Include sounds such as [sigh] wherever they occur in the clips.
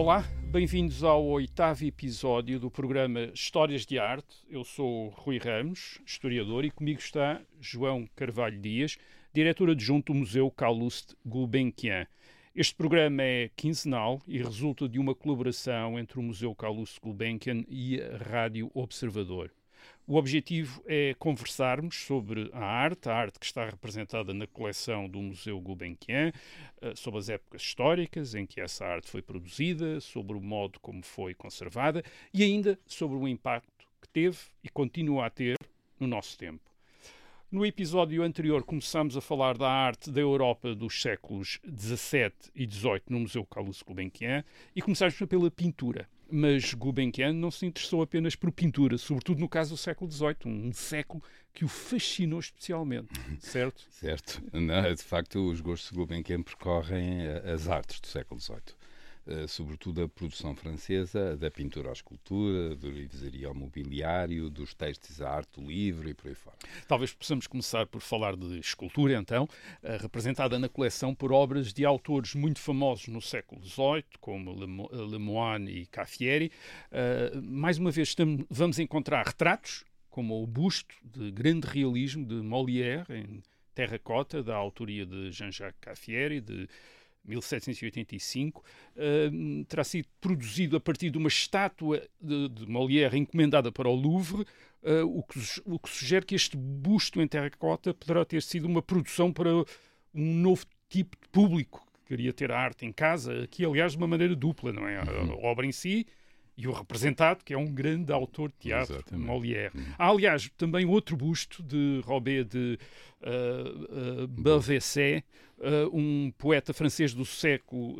Olá, bem-vindos ao oitavo episódio do programa Histórias de Arte. Eu sou Rui Ramos, historiador, e comigo está João Carvalho Dias, diretor adjunto do Museu Calouste Gulbenkian. Este programa é quinzenal e resulta de uma colaboração entre o Museu Calouste Gulbenkian e a Rádio Observador. O objetivo é conversarmos sobre a arte, a arte que está representada na coleção do Museu Gulbenkian, eh, sobre as épocas históricas em que essa arte foi produzida, sobre o modo como foi conservada e ainda sobre o impacto que teve e continua a ter no nosso tempo. No episódio anterior começamos a falar da arte da Europa dos séculos XVII e XVIII no Museu Carlos Gulbenkian e começamos pela pintura. Mas Gulbenkian não se interessou apenas por pintura, sobretudo no caso do século XVIII, um século que o fascinou especialmente, [laughs] certo? certo. Não, de facto, os gostos de Gulbenkian percorrem eh, as artes do século XVIII. Uh, sobretudo a produção francesa, da pintura à escultura, do livraria ao mobiliário, dos textos à arte do livro e por aí fora. Talvez possamos começar por falar de escultura, então, uh, representada na coleção por obras de autores muito famosos no século XVIII, como Lemoine e Caffieri. Mais uma vez, vamos encontrar retratos, como o busto de grande realismo de Molière, em terracota, da autoria de Jean-Jacques Caffieri, de 1785, uh, terá sido produzido a partir de uma estátua de, de Molière encomendada para o Louvre, uh, o, que, o, que, sugere que este busto em terracota poderá ter sido uma produção para um novo tipo de público que queria ter a arte em casa, aqui aliás de uma maneira dupla, não é? A, a obra em si e o representado, que é um grande autor de teatro, Exatamente. Molière. Uhum. Há, aliás, também outro busto de Robert de uh, uh, Belvessé, uh, um poeta francês do século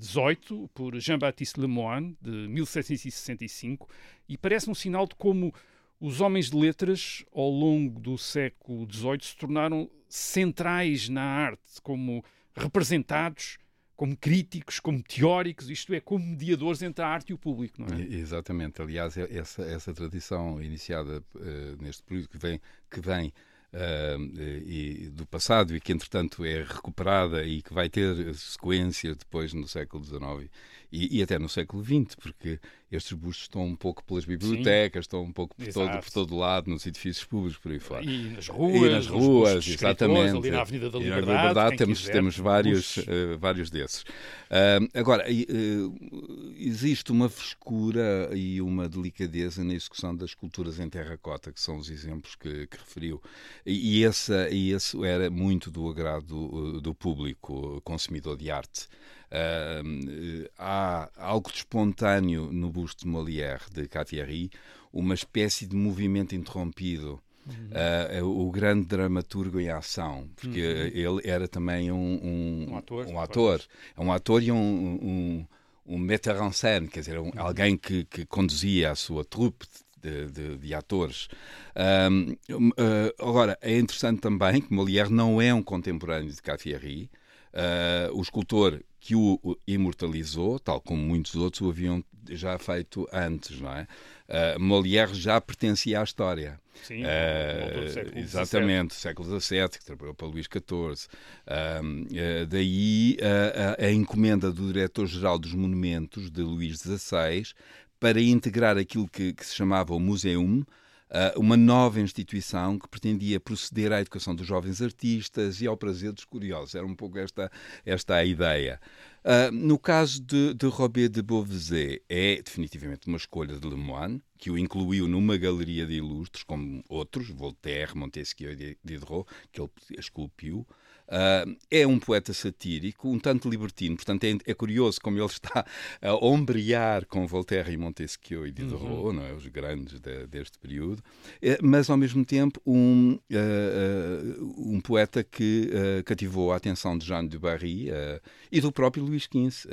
XVIII, por Jean-Baptiste Lemoine, de 1765, e parece um sinal de como os homens de letras, ao longo do século XVIII, se tornaram centrais na arte, como representados como críticos, como teóricos, isto é, como mediadores entre a arte e o público, não é? Exatamente. Aliás, é essa, essa tradição iniciada uh, neste período que vem, que vem uh, e, do passado e que, entretanto, é recuperada e que vai ter sequência depois no século XIX e, e, até no século XX, porque estes bustos estão um pouco pelas bibliotecas, Sim. estão um pouco por todo, por todo lado, nos edifícios públicos, por aí fora. E nas ruas, e nas ruas exatamente. Ali na Avenida da Liberdade, na Liberdade temos, temos vários, uh, vários desses. Uh, agora, uh, existe uma frescura e uma delicadeza na execução das esculturas em terracota, que são os exemplos que, que referiu. E, e, essa, e esse era muito do agrado do público consumidor de arte. Uh, há algo de espontâneo no busto de Molière, de Caffieri, uma espécie de movimento interrompido. Uhum. Uh, o grande dramaturgo em ação, porque uhum. ele era também um, um, um ator, um ator, é um ator e um, um, um metteur en scène, quer dizer, um, uhum. alguém que, que conduzia a sua trupe de, de, de, atores. Um, uh, agora, é interessante também que Molière não é um contemporâneo de Caffieri. Uh, o escultor que o imortalizou, tal como muitos outros o haviam já feito antes, não é? Uh, Molière já pertencia à história. Sim, uh, século exatamente, XVII. século XVII, que trabalhou para Luís XIV. Uh, daí a encomenda do diretor-geral dos monumentos, de Luís XVI, para integrar aquilo que, que se chamava o Museum, uma nova instituição que pretendia proceder à educação dos jovens artistas e ao prazer dos curiosos. Era um pouco esta, esta a ideia. Uh, no caso de, de Robert de Beauvais, é definitivamente uma escolha de Lemoine, que o incluiu numa galeria de ilustres, como outros, Voltaire, Montesquieu e Diderot, que ele esculpiu. Uh, é um poeta satírico, um tanto libertino, portanto é, é, curioso como ele está a ombrear com Voltaire e Montesquieu e Diderot, uhum. não é? os grandes de, deste período, é, mas ao mesmo tempo um, uh, um poeta que uh, cativou a atenção de Jean de Barry e do próprio Luís XV.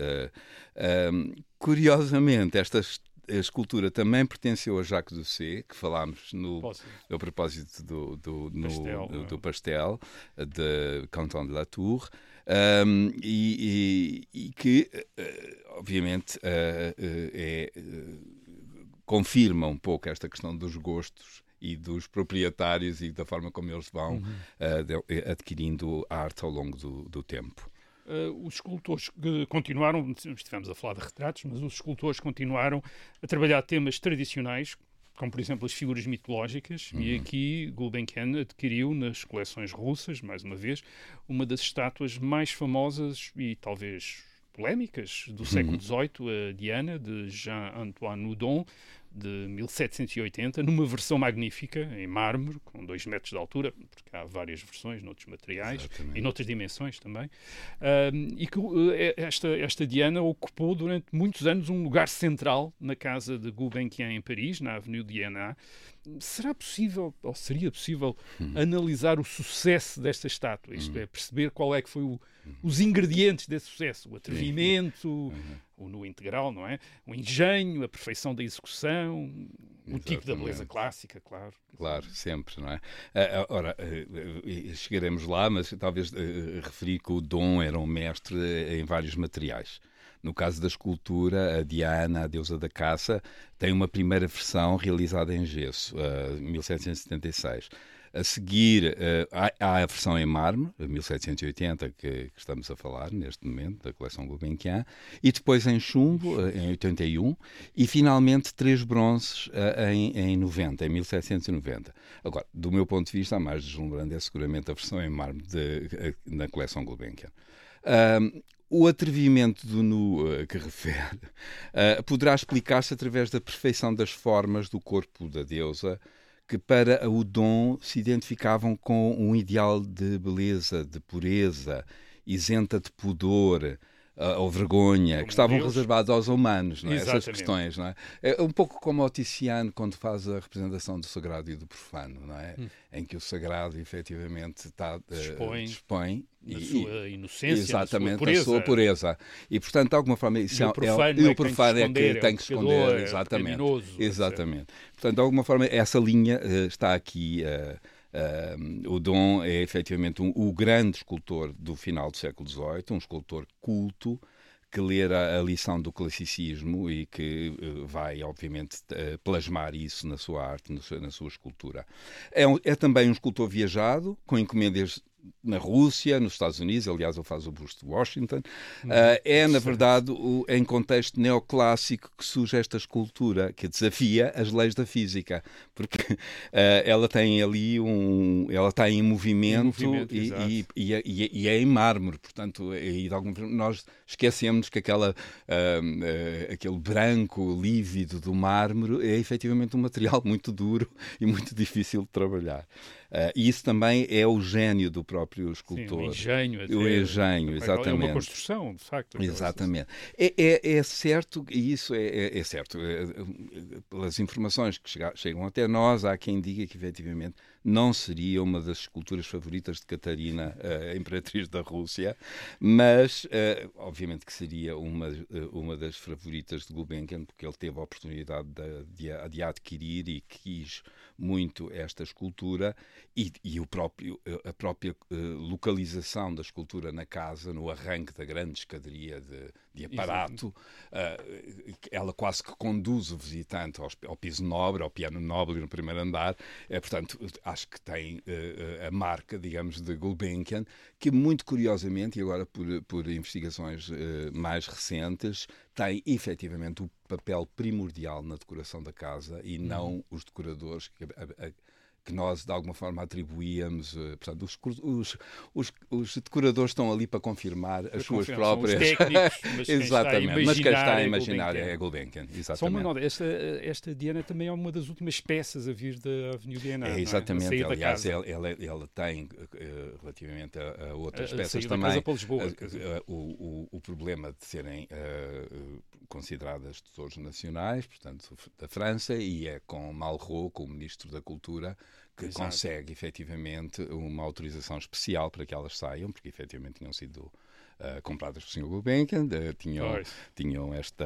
curiosamente, estas a escultura também pertenceu a Jacques Doucet, que falámos no, a propósito do, do, no, pastel, do, do, pastel de Canton de la Tour. Um, e, e, e, que, uh, obviamente, uh, uh, é, confirma um pouco esta questão dos gostos e dos proprietários e da forma como eles vão uhum. adquirindo a arte ao longo do, do tempo. Uh, os escultores que continuaram, estivemos a falar de retratos, mas os escultores continuaram a trabalhar temas tradicionais, como por exemplo as figuras mitológicas, uhum. e aqui Gulbenkian adquiriu nas coleções russas, mais uma vez, uma das estátuas mais famosas e talvez polémicas do uhum. século XVIII, a Diana, de Jean-Antoine Houdon, de 1780, numa versão magnífica, em mármore, com 2 metros de altura, porque há várias versões noutros materiais Exatamente. e noutras dimensões também, e que uh, esta, esta Diana ocupou durante muitos anos um lugar central na casa de Gulbenkian em Paris, na Avenue Diana. Será possível, ou seria possível, hum. analisar o sucesso desta estátua? Isto hum. é, perceber qual é que foi o, os ingredientes desse sucesso, o atrevimento, uhum. o nu integral, não é? O engenho, a perfeição da execução, Exatamente. o tipo da beleza clássica, claro. Claro, sempre, não é? Uh, ora, uh, chegaremos lá, mas talvez referir que o Dom era um mestre em vários materiais. No caso da escultura, a Diana, a deusa da caça, tem uma primeira versão realizada em gesso, uh, 1776. A seguir, uh, há, a versão em mármore, 1780, que, que, estamos a falar neste momento, da coleção Gulbenkian, e depois em chumbo, uh, em 81, e finalmente três bronzes uh, em, em 90, em 1790. Agora, do meu ponto de vista, a mais deslumbrante é seguramente a versão em mármore de, na coleção Gulbenkian. O atrevimento do nu uh, que [laughs] refere uh, poderá explicar-se através da perfeição das formas do corpo da deusa, que para o Dom se identificavam com um ideal de beleza, de pureza, isenta de pudor, ou vergonha, como que estavam Deus. reservados aos humanos, não é? essas questões. Não é? é um pouco como o Tiziano quando faz a representação do sagrado e do profano, não é? Hum. em que o sagrado efetivamente está, uh, dispõe, dispõe na sua inocência, exatamente, sua a sua pureza. E, portanto, de alguma forma, isso e o é profano, é, é, o profano é que tem que esconder. É exatamente. É exatamente. Portanto, de alguma forma, essa linha uh, está aqui. Uh, o Dom é efetivamente um, o grande escultor do final do século XVIII, um escultor culto, que ler a, lição do classicismo e que uh, vai, obviamente, uh, plasmar isso na sua arte, no, na sua escultura. É, um, é, também um escultor viajado, com encomendas na Rússia, nos Estados Unidos, aliás, ele faz o busto de Washington. Uh, é, na verdade, o, em contexto neoclássico que surge esta escultura que desafia as leis da física, porque uh, [laughs] ela tem ali um. Ela está em movimento, em movimento e, e, e, é, e, é em mármore, portanto, e de alguma nós esquecemos que aquela, uh, aquele branco lívido do mármore é efetivamente um material [laughs] muito duro e muito difícil de trabalhar. Uh, e isso também é o gênio do próprio escultor. Sim, o engenho. Até, o engenho, exatamente. É uma construção, de facto. Exatamente. É, é, é, certo, e isso é, é, é certo, é, pelas informações que chegam até nós, há quem diga que efetivamente não seria uma das esculturas favoritas de Catarina, a imperatriz da Rússia, mas obviamente que seria uma, uma das favoritas de Gulbenkian, porque ele teve a oportunidade de, de, de adquirir e quis muito esta escultura e, e o próprio, a própria uh, localização da escultura na casa, no arranque da grande escadaria de, de aparato, uh, ela quase que conduz o visitante ao, ao, piso nobre, ao piano nobre no primeiro andar. É, portanto, acho que tem uh, a marca, digamos, de Gulbenkian, que muito curiosamente, e agora por, por investigações mais recentes, tem efetivamente o papel primordial na decoração da casa e uhum. não os decoradores que, a, a, que nós de alguma forma atribuíamos. Uh, portanto, os, os, os, os, decoradores estão ali para confirmar as suas próprias. Técnicos, mas [laughs] exatamente, mas quem está a imaginar é Gulbenkian. Exatamente. Só uma nota, esta, esta Diana também é uma das últimas peças a vir da Avenida Diana. É, exatamente, é? aliás, ela, ela, ela, tem, uh, relativamente a, a outras a, peças também, para Lisboa, uh, o, o, o, problema de serem consideradas tesouros nacionais, portanto, da França, e é com Malraux, com o Ministro da Cultura, que Exato. consegue efetivamente uma autorização especial para que elas saiam, porque efetivamente tinham sido Uh, compradas pelo Sr. Gulbenkian, uh, tinham, tinham esta,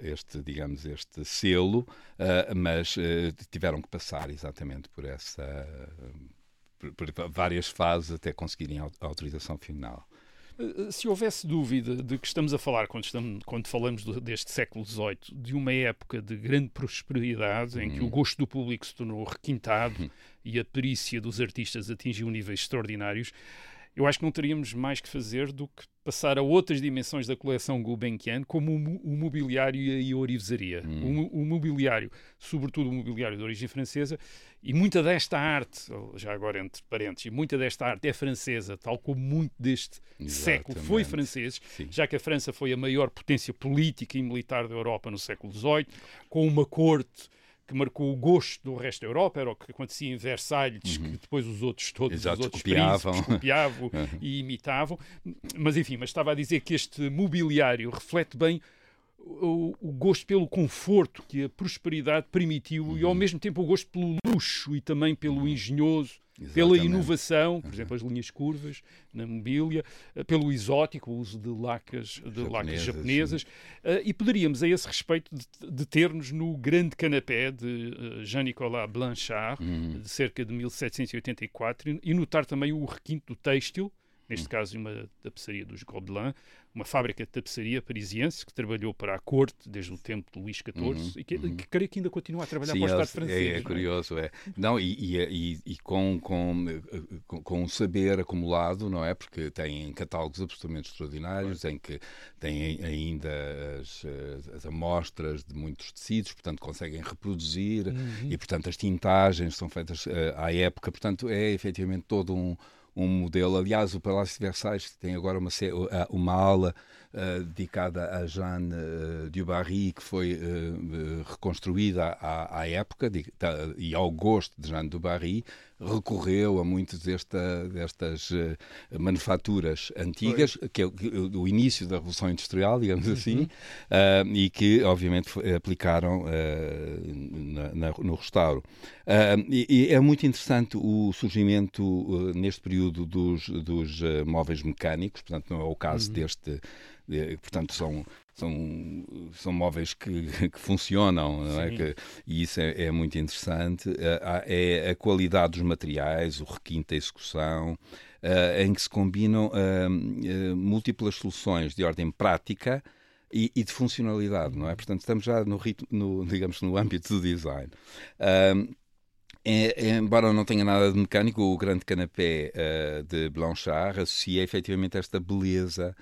este, digamos, este selo, uh, mas tiveram que passar exatamente por essa, por, por, várias fases até conseguirem a autorização final. Eh, se houvesse dúvida de que estamos a falar, quando, estamos, quando falamos do, deste século XVIII, de uma época de grande prosperidade, em que o uhum. gosto do público se tornou requintado uhum. e a perícia dos artistas atingiu níveis extraordinários, eu acho que não teríamos mais que fazer do que passar a outras dimensões da coleção Gulbenkian, como o, mobiliário e a orivesaria. Hum. O, o, mobiliário, sobretudo o mobiliário de origem francesa, e muita desta arte, já agora entre parênteses, muita desta arte é francesa, tal como muito deste Exatamente. século foi francês, Sim. já que a França foi a maior potência política e militar da Europa no século XVIII, com uma corte que marcou o gosto do resto da Europa, era o que acontecia em Versalhes, uhum. que depois os outros todos Exato, os outros copiavam, copiavam [laughs] uhum. e imitavam. Mas enfim, mas estava a dizer que este mobiliário reflete bem o, o, gosto pelo conforto que a prosperidade permitiu uhum. e ao uhum. mesmo tempo o gosto pelo luxo e também pelo uhum. engenhoso Exatamente. pela inovação, por exemplo, as linhas curvas na mobília, eh, pelo exótico, o uso de lacas, de japonesas, lacas japonesas. Uh, e poderíamos, a esse respeito, de, de ter-nos no grande canapé de uh, Jean-Nicolas Blanchard, uhum. de cerca de 1784, e notar também o requinte do têxtil, neste uhum. caso uma tapeçaria dos Gobelins, uma fábrica de tapeçaria parisiense que trabalhou para a corte desde o tempo de Luís XIV uhum, e que, uhum. que, creio que ainda continua a trabalhar Sim, para o Estado francês. É, é, é curioso, é. Não, e, e, e, com, com, com, com, um saber acumulado, não é? Porque tem catálogos absolutamente extraordinários, em que têm ainda as, as, amostras de muitos tecidos, portanto conseguem reproduzir uhum. e, portanto, as tintagens são feitas uh, à época, portanto, é efetivamente todo um um modelo. Aliás, o Palácio de Versailles tem agora uma, uma ala uh, dedicada a Jeanne uh, du Barry, que foi uh, reconstruída à, à época de, e ao gosto de Jeanne du Barry, recorreu a muitas desta, destas uh, manufaturas antigas, Foi. que é o, o, início da Revolução Industrial, digamos uhum. assim, e que, obviamente, aplicaram na, na, no restauro. E, e, é muito interessante o surgimento, neste período, dos, dos móveis mecânicos, portanto, não é o caso uhum. deste portanto são são, são móveis que, [laughs] que funcionam, não é? Que, e isso é, é, muito interessante. É a qualidade dos materiais, o requinte da execução, uh, em que se combinam uh, uh, múltiplas soluções de ordem prática e, e, de funcionalidade, não é? Portanto, estamos já no, ritmo, no [laughs] digamos, no âmbito do design. É, embora não tenha nada de mecânico, o grande canapé uh, de Blanchard associa efetivamente esta beleza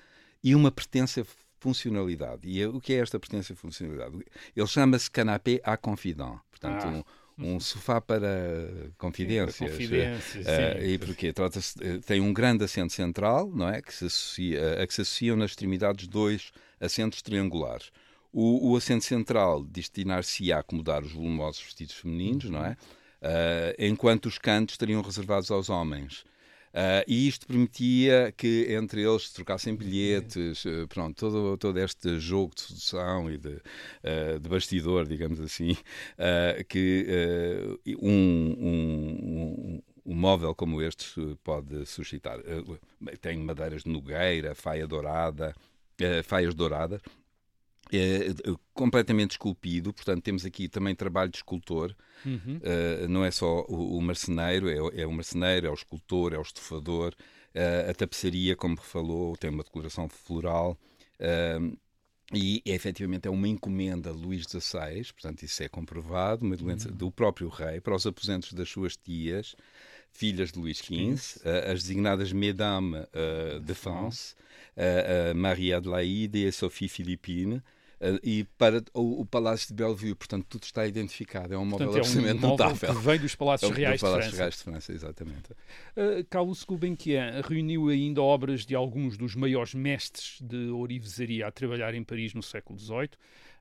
e uma pertença funcionalidade. E o que é esta pertença funcionalidade? Ele chama-se canapé à confident. Portanto, ah. um, um sofá para confidências. confidências uh, e porque trata-se eh, tem um grande assento central, não é, que se associa, a que se associam nas extremidades dois assentos triangulares. O, o assento central destinar-se a acomodar os volumosos vestidos femininos, não é? Uh, enquanto os cantos estariam reservados aos homens. Uh, e isto permitia que entre eles trocassem bilhetes, uh, pronto, todo, todo este jogo de sedução e de, uh, de bastidor, digamos assim, que um, um, um, móvel como este pode suscitar. tem madeiras de nogueira, faia dourada, faias douradas, é, completamente esculpido, portanto temos aqui também trabalho de escultor, uhum. uh, não é só o, o marceneiro, é, é, o marceneiro, é o escultor, é o estofador, uh, a tapeçaria, como falou, tem uma decoração floral, uh, e efetivamente é uma encomenda de Luís XVI, portanto isso é comprovado, uma doença uhum. do próprio rei, para os aposentos das suas tias, filhas de Luís XV, as designadas Mesdames de France, Marie Adelaide e Sophie Philippine, Uh, e para o, o, Palácio de Bellevue, portanto, tudo está identificado. É um móvel portanto, absolutamente é um notável. Que vem dos Palácios é Reais, do Palácios de Reais de França. exatamente. Uh, Carlos Gulbenkian reuniu ainda obras de alguns dos maiores mestres de orivesaria a trabalhar em Paris no século XVIII.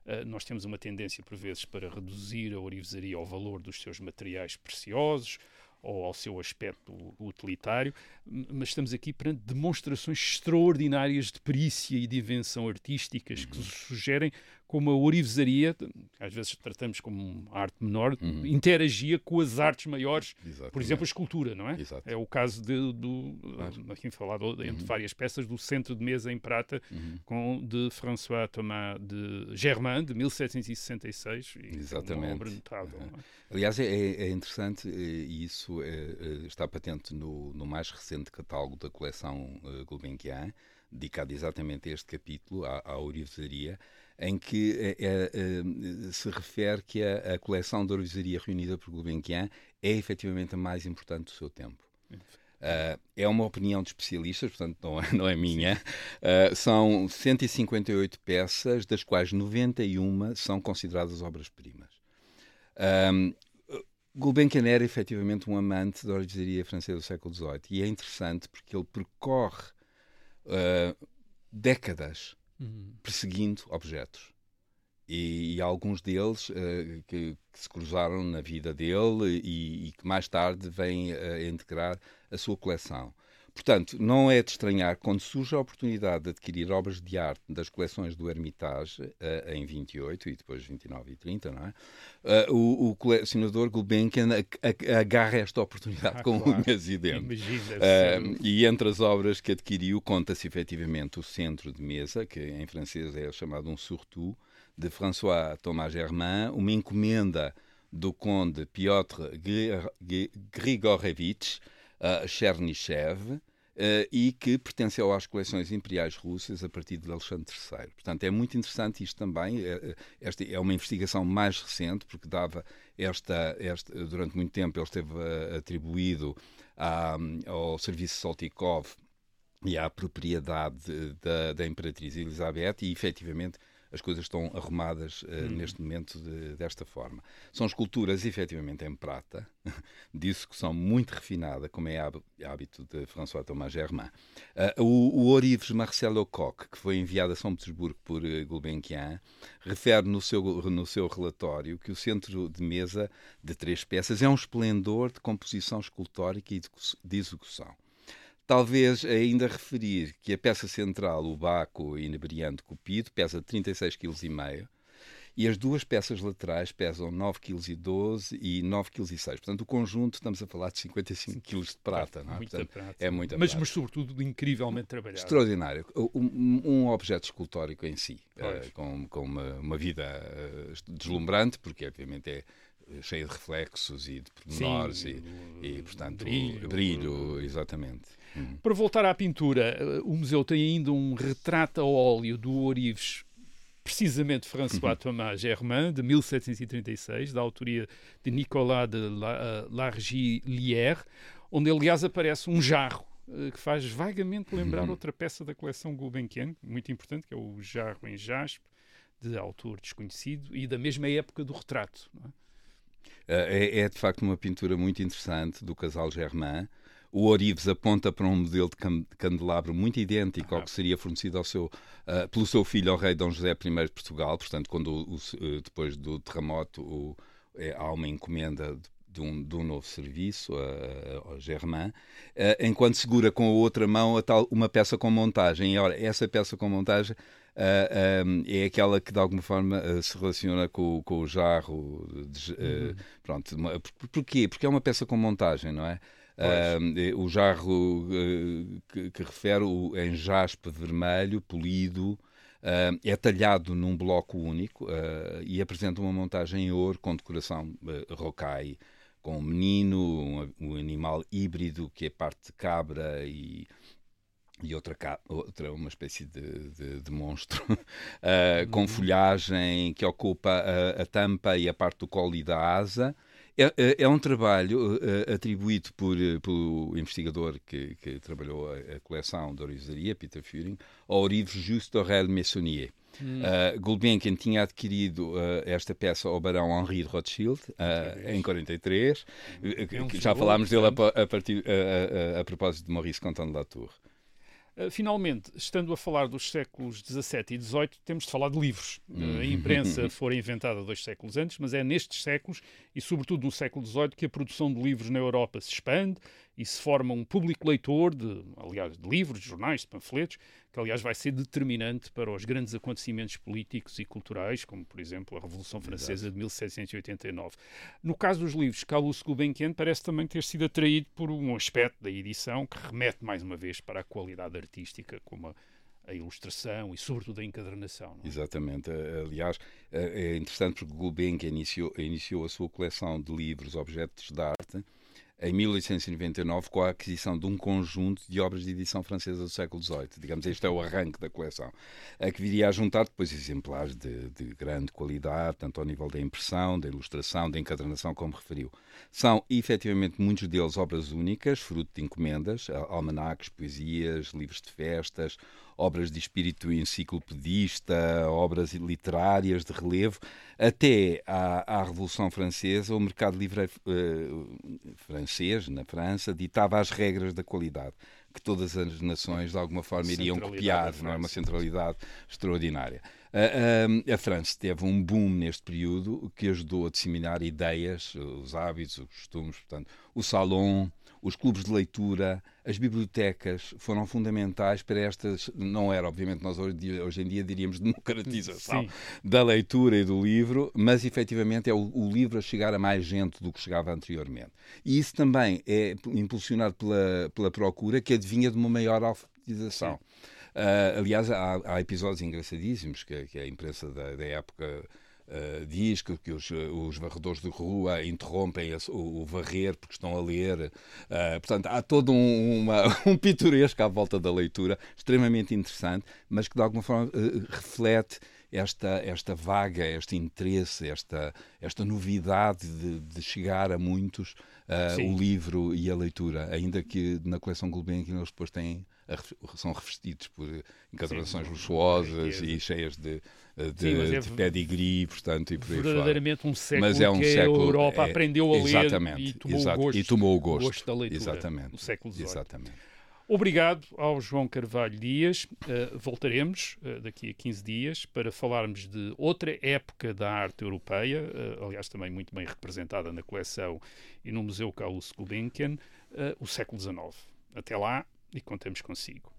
Uh, nós temos uma tendência, por vezes, para reduzir a orivesaria ao valor dos seus materiais preciosos, ou ao seu aspecto utilitário, mas estamos aqui perante demonstrações extraordinárias de perícia e de invenção artísticas uhum. que sugerem como a orivesaria, às vezes tratamos como arte menor, uhum. interagia com as artes maiores, Exatamente. por exemplo, a escultura, não é? Exato. É o caso de, do, aqui falado entre uhum. várias peças, do centro de mesa em prata uhum. com, de François Thomas de Germain, de 1766, e Exatamente. É uma obra notável. É? Aliás, é, é, interessante, e isso é, é, está patente no, no, mais recente catálogo da coleção uh, Gulbenkian, dedicado exatamente a este capítulo, à, à orivesaria, em que é, é, se refere que a, a coleção de orivesaria reunida por Gulbenkian é efetivamente a mais importante do seu tempo. Uh, é uma opinião de especialistas, portanto não é, [laughs] não é minha. Uh, são 158 peças, das quais 91 são consideradas obras-primas. Um, Gulbenkian era efetivamente um amante da originaria francesa do século XVIII e é interessante porque ele percorre uh, décadas uhum. perseguindo objetos. E, e, alguns deles uh, que, que, se cruzaram na vida dele e, e que mais tarde vêm a integrar a sua coleção. Portanto, não é de estranhar quando surge a oportunidade de adquirir obras de arte das coleções do Hermitage uh, em 28 e depois 29 e 30, não é? Uh, o, o, colecionador Gulbenkian agarra esta oportunidade ah, com claro. unhas e dentes. Uh, e entre as obras que adquiriu conta-se efetivamente o Centro de Mesa, que em francês é chamado um surtout, de François Thomas Germain, uma encomenda do conde Piotr Grigorevich, uh, Chernychev, uh, e que pertenceu às coleções imperiais russas a partir de Alexandre III. Portanto, é muito interessante isto também. É, esta é uma investigação mais recente, porque dava esta, esta durante muito tempo ele esteve atribuído à, ao serviço Saltikov e à propriedade da, da Imperatriz Elizabeth, e efetivamente as coisas estão arrumadas uh, hum. neste momento de, desta forma. São esculturas efetivamente em prata, [laughs] disso que são muito refinada, como é hábito de François Thomas Germain. Uh, o, o Orives Marcel Lecoq, que foi enviado a São Petersburgo por uh, Gulbenkian, refere no seu, no seu relatório que o centro de mesa de três peças é um esplendor de composição escultórica e de, de execução. Talvez ainda referir que a peça central, o Baco inebriante Cupido, pesa 36,5 kg e as duas peças laterais pesam 9,12 kg e 9,6 kg. Portanto, o conjunto estamos a falar de 55 kg de prata. Não é? Muita Portanto, prata. É muita mas, prata. mas, sobretudo, incrivelmente trabalhado. Extraordinário. Um, um objeto escultórico em si, uh, com, com uma, uma vida uh, deslumbrante, porque obviamente é cheio de reflexos e de pormenores Sim, e, e, portanto, brilho, brilho exatamente. Uhum. Para voltar à pintura, eh, o museu tem ainda um retrato a óleo do Orives precisamente François uhum. Thomas Germain, de 1736, da autoria de Nicolas de eh, Largillière, onde aliás aparece um jarro eh, que faz vagamente lembrar uhum. outra peça da coleção Gulbenkian, muito importante, que é o jarro em jaspe, de autor desconhecido e da mesma época do retrato. É? É, é, de facto uma pintura muito interessante do casal Germain, o Orives aponta para um modelo de candelabro muito idêntico ao que seria fornecido ao seu, uh, pelo seu filho, ao rei Dom José I de Portugal. Portanto, quando o, uh, depois do terremoto o, é, há uma encomenda de um, de um, novo serviço, uh, ao Germain, uh, enquanto segura com a outra mão a tal, uma peça com montagem. E, ora, essa peça com montagem um, é aquela que de alguma forma se relaciona com, com o jarro. De, uhum. Pronto, por, porquê? Porque é uma peça com montagem, não é? Uh, o jarro uh, que, que, refere o, em jaspe vermelho, polido, uh, é talhado num bloco único e apresenta uma montagem em ouro com decoração uh, rocaille, com um menino, um, um, animal híbrido que é parte de cabra e, e outra, outra uma espécie de, de, de monstro, [laughs] com uhum. folhagem que ocupa a, a tampa e a parte do colo e da asa. É, é, é um trabalho uh, atribuído por, uh, pelo investigador que, que trabalhou a, a, coleção da orivesaria, Peter Führing, ao Orives Juste Aurel Messonnier. Hum. Uh, Gulbenkian tinha adquirido uh, esta peça ao barão Henri de Rothschild uh, em 43. É um já falámos dele a, a, partir, a, propósito de Maurice Contant de Latour. Eh, finalmente, estando a falar dos séculos XVII e XVIII, temos de falar de livros. Hum. A imprensa [laughs] foi inventada dois séculos antes, mas é nestes séculos, e sobretudo no século XVIII, que a produção de livros na Europa se expande e se forma um público leitor, de, aliás, de livros, de jornais, de panfletos, que aliás vai ser determinante para os grandes acontecimentos políticos e culturais, como por exemplo a Revolução Francesa Exato. de 1789. No caso dos livros, Calouste Gulbenkian parece também ter sido atraído por um aspecto da edição que remete mais uma vez para a qualidade artística, como a a ilustração e, sobretudo, a encadernação. É? Exatamente. Aliás, é interessante porque Gulbenkian iniciou, iniciou a sua coleção de livros, objetos de arte, em 1899 com a aquisição de um conjunto de obras de edição francesa do século XVIII. Digamos, este é o arranque da coleção, a que viria a juntar depois exemplares de, de grande qualidade, tanto ao nível da impressão, da ilustração, da encadernação, como referiu. São, efetivamente, muitos deles obras únicas, fruto de encomendas, almanaques, poesias, livros de festas, obras de espírito enciclopedista, obras literárias de relevo, até à, à Revolução Francesa, o mercado livre uh, francês, na França, ditava as regras da qualidade que todas as nações de alguma forma iriam copiar, não é uma centralidade extraordinária. A, a, a, França teve um boom neste período que ajudou a disseminar ideias, os hábitos, os costumes, portanto, o salão, os clubes de leitura, as bibliotecas foram fundamentais para estas. Não era, obviamente, nós hoje, hoje em dia diríamos [laughs] democratização Sim. da leitura e do livro, mas efetivamente é o, o, livro a chegar a mais gente do que chegava anteriormente. E isso também é impulsionado pela, pela procura que advinha de uma maior alfabetização. Uh, aliás, há, há, episódios engraçadíssimos que, que a imprensa da, da época Uh, diz que, que os, os, varredores de rua interrompem o, o, varrer porque estão a ler. Uh, portanto, há todo um, uma, [laughs] um pitoresco à volta da leitura, extremamente interessante, mas que de alguma forma uh, reflete esta, esta vaga, este interesse, esta, esta novidade de, de chegar a muitos o livro e a leitura, ainda que na coleção Gulbenkian eles depois têm são revestidos por encadernações luxuosas e cheias de, de, Sim, é de pedigree, portanto, e por aí verdadeiramente fora. um século mas é um que século, a Europa é, aprendeu a ler e tomou, exato, o gosto, e tomou o gosto, gosto da leitura exatamente, no século XVIII. Exatamente. Obrigado ao João Carvalho Dias. Uh, voltaremos uh, daqui a 15 dias para falarmos de outra época da arte europeia, uh, aliás, também muito bem representada na coleção e no Museu Carlos Gulbenkian, o século XIX. Até lá, e contamos consigo.